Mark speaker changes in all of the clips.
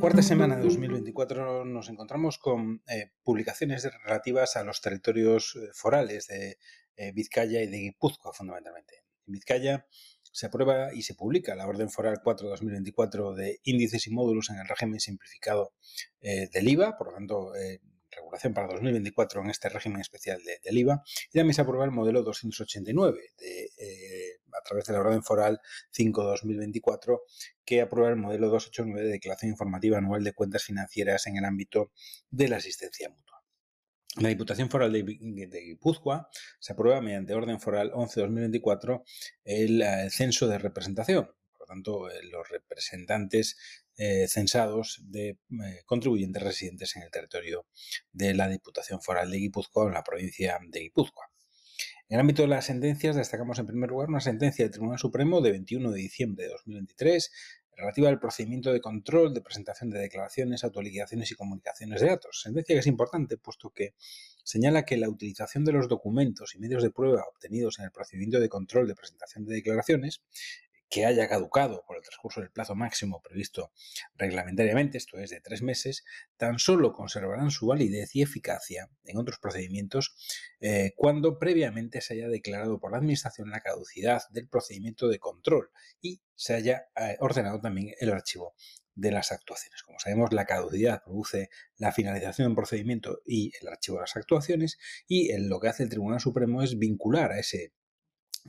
Speaker 1: cuarta semana de 2024 nos encontramos con eh, publicaciones relativas a los territorios eh, forales de eh, Vizcaya y de Guipúzcoa, fundamentalmente. En Vizcaya se aprueba y se publica la Orden Foral 4-2024 de índices y módulos en el régimen simplificado del IVA, por lo tanto, regulación para 2024 en este régimen especial de, del IVA, y también se aprueba el modelo 289 de, a través de la Orden Foral 5-2024 que aprueba el modelo 289 de declaración informativa anual de cuentas financieras en el ámbito de la asistencia mutua. La Diputación Foral de, Guipúzcoa se aprueba mediante orden foral 11-2024 el, el, censo de representación. Por lo tanto, eh, los representantes eh, censados de eh, contribuyentes residentes en el territorio de la Diputación Foral de Guipúzcoa en la provincia de Guipúzcoa. En el ámbito de las sentencias, destacamos en primer lugar una sentencia del Tribunal Supremo de 21 de diciembre de 2023 relativa al procedimiento de control de presentación de declaraciones, autoliquidaciones y comunicaciones de datos. Sentencia que es importante, puesto que señala que la utilización de los documentos y medios de prueba obtenidos en el procedimiento de control de presentación de declaraciones que haya caducado por el transcurso del plazo máximo previsto reglamentariamente, esto es de tres meses, tan solo conservarán su validez y eficacia en otros procedimientos eh, cuando previamente se haya declarado por la Administración la caducidad del procedimiento de control y se haya eh, ordenado también el archivo de las actuaciones. Como sabemos, la caducidad produce la finalización del procedimiento y el archivo de las actuaciones y lo que hace el Tribunal Supremo es vincular a ese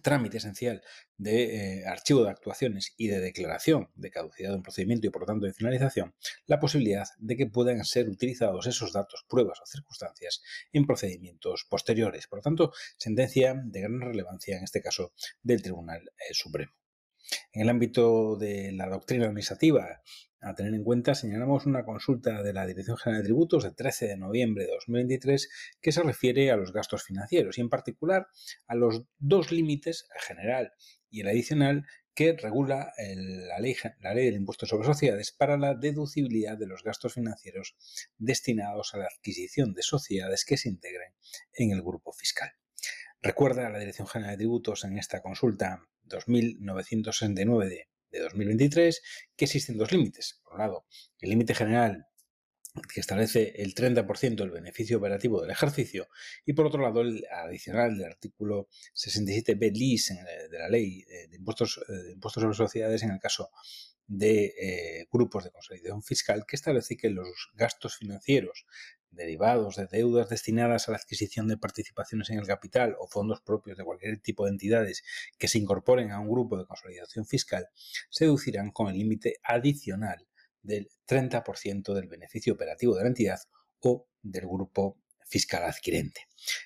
Speaker 1: trámite esencial de eh, archivo de actuaciones y de declaración de caducidad de un procedimiento y por lo tanto de finalización, la posibilidad de que puedan ser utilizados esos datos, pruebas o circunstancias en procedimientos posteriores. Por lo tanto, sentencia de gran relevancia en este caso del Tribunal eh, Supremo. En el ámbito de la doctrina administrativa a tener en cuenta, señalamos una consulta de la Dirección General de Tributos de 13 de noviembre de 2023 que se refiere a los gastos financieros y en particular a los dos límites, el general y el adicional, que regula la, ley, la ley del impuesto sobre sociedades para la deducibilidad de los gastos financieros destinados a la adquisición de sociedades que se integren en el grupo fiscal. Recuerda a la Dirección General de Tributos en esta consulta 2969 de de 2023 que existen dos límites. Por un lado, el límite general que establece el 30% del beneficio operativo del ejercicio y por otro lado el adicional del artículo 67b lis de la ley de impuestos, eh, de impuestos sobre sociedades en el caso de eh, grupos de consolidación fiscal que establece que los gastos financieros derivados de deudas destinadas a la adquisición de participaciones en el capital o fondos propios de cualquier tipo de entidades que se incorporen a un grupo de consolidación fiscal se deducirán con el límite adicional del 30% del beneficio operativo de la entidad o del grupo fiscal adquirente.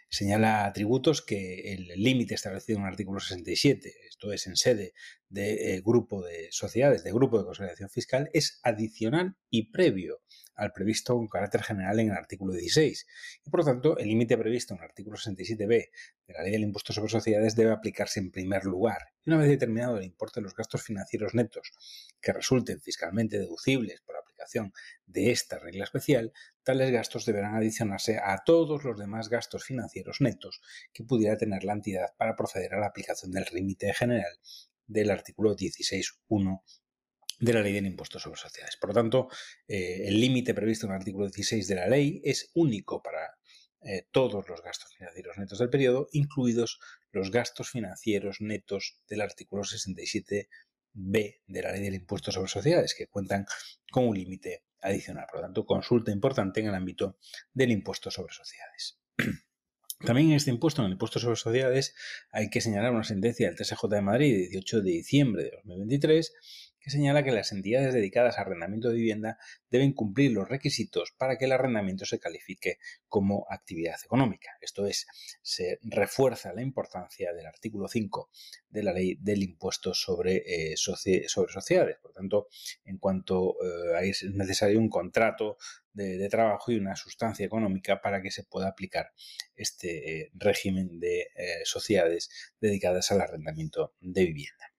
Speaker 1: Señala tributos que el límite establecido en el artículo 67, esto es en sede de eh, grupo de sociedades, de grupo de consolidación fiscal, es adicional y previo al previsto con carácter general en el artículo 16. Y por lo tanto, el límite previsto en el artículo 67b de la ley del impuesto sobre sociedades debe aplicarse en primer lugar. Y una vez determinado el importe de los gastos financieros netos que resulten fiscalmente deducibles por de esta regla especial, tales gastos deberán adicionarse a todos los demás gastos financieros netos que pudiera tener la entidad para proceder a la aplicación del límite general del artículo 16.1 de la ley del impuesto sobre sociedades. Por lo tanto, eh, el límite previsto en el artículo 16 de la ley es único para eh, todos los gastos financieros netos del periodo, incluidos los gastos financieros netos del artículo 67b de la ley del impuesto sobre sociedades, que cuentan con un límite adicional. Por lo tanto, consulta importante en el ámbito del impuesto sobre sociedades. También en este impuesto, en el impuesto sobre sociedades, hay que señalar una sentencia del TSJ de Madrid de 18 de diciembre de 2023 que señala que las entidades dedicadas a arrendamiento de vivienda deben cumplir los requisitos para que el arrendamiento se califique como actividad económica. Esto es, se refuerza la importancia del artículo 5 de la ley del impuesto sobre, eh, sociedades. Por tanto, en cuanto eh, es necesario un contrato de, trabajo y una sustancia económica para que se pueda aplicar este eh, régimen de sociedades dedicadas al arrendamiento de vivienda.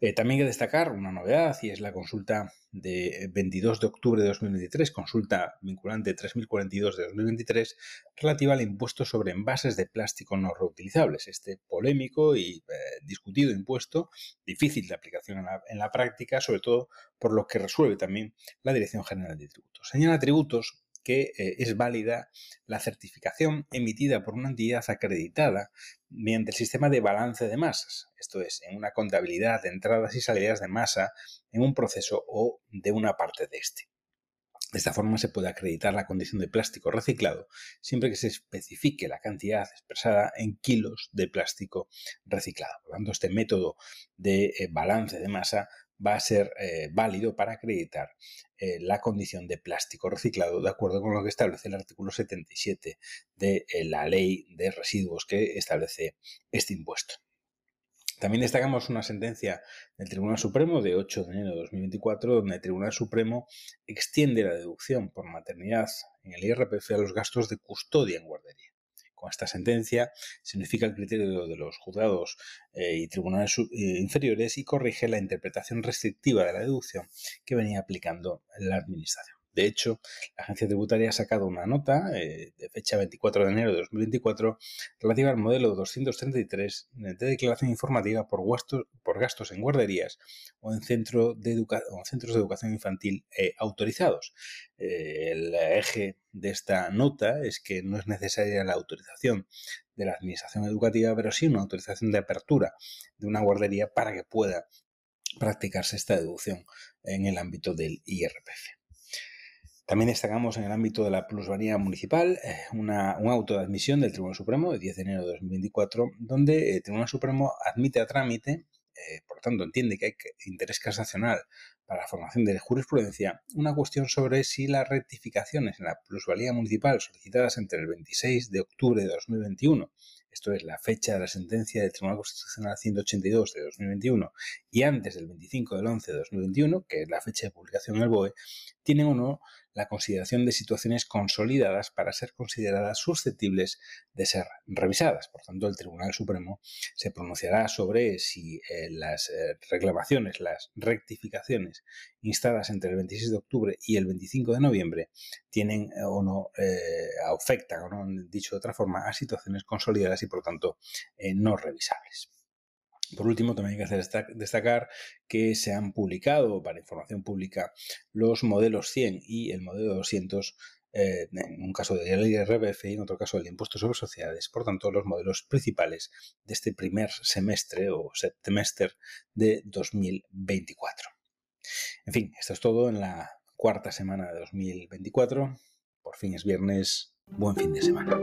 Speaker 1: Eh, también hay que destacar una novedad y es la consulta de 22 de octubre de 2023, consulta vinculante 3042 de 2023, relativa al impuesto sobre envases de plástico no reutilizables. Este polémico y eh, discutido impuesto, difícil de aplicación en la, en la práctica, sobre todo por lo que resuelve también la Dirección General de Tributos. Señala tributos que eh, es válida la certificación emitida por una entidad acreditada mediante el sistema de balance de masas, esto es, en una contabilidad de entradas y salidas de masa en un proceso o de una parte de este. De esta forma se puede acreditar la condición de plástico reciclado siempre que se especifique la cantidad expresada en kilos de plástico reciclado. Por lo tanto, este método de eh, balance de masa va a ser eh, válido para acreditar eh, la condición de plástico reciclado de acuerdo con lo que establece el artículo 77 de eh, la ley de residuos que establece este impuesto. También destacamos una sentencia del Tribunal Supremo de 8 de enero de 2024, donde el Tribunal Supremo extiende la deducción por maternidad en el IRPF a los gastos de custodia en guardería. Esta sentencia se unifica el criterio de los juzgados eh, y tribunales eh, inferiores y corrige la interpretación restrictiva de la deducción que venía aplicando la Administración. De hecho, la agencia tributaria ha sacado una nota eh, de fecha 24 de enero de 2024 relativa al modelo 233 de declaración informativa por, gastos en guarderías o en, centros de educación infantil autorizados. el eje de esta nota es que no es necesaria la autorización de la Administración Educativa, pero sí una autorización de apertura de una guardería para que pueda practicarse esta deducción en el ámbito del IRPF. También destacamos en el ámbito de la plusvalía municipal eh, un auto de admisión del Tribunal Supremo de 10 de enero de 2024, donde el Tribunal Supremo admite a trámite, eh, por lo tanto entiende que hay interés casacional para la formación de jurisprudencia, una cuestión sobre si las rectificaciones en la plusvalía municipal solicitadas entre el 26 de octubre de 2021 esto es la fecha de la sentencia del Tribunal Constitucional 182 de 2021, y antes del 25 del 11 de 2021, que es la fecha de publicación en el BOE, tienen o no la consideración de situaciones consolidadas para ser consideradas susceptibles de ser revisadas. Por tanto, el Tribunal Supremo se pronunciará sobre si eh, las eh, reclamaciones, las rectificaciones instadas entre el 26 de octubre y el 25 de noviembre tienen eh, o no, afectan o no, dicho de otra forma, a situaciones consolidadas y por tanto no revisables. Por último, también hay que hacer destacar que se han publicado para información pública los modelos 100 y el modelo 200 eh, en un caso del IRBF y en otro caso del impuesto sobre sociedades. Por tanto, los modelos principales de este primer semestre o semestre de 2024. En fin, esto es todo en la cuarta semana de 2024. Por fin es viernes. Buen fin de semana.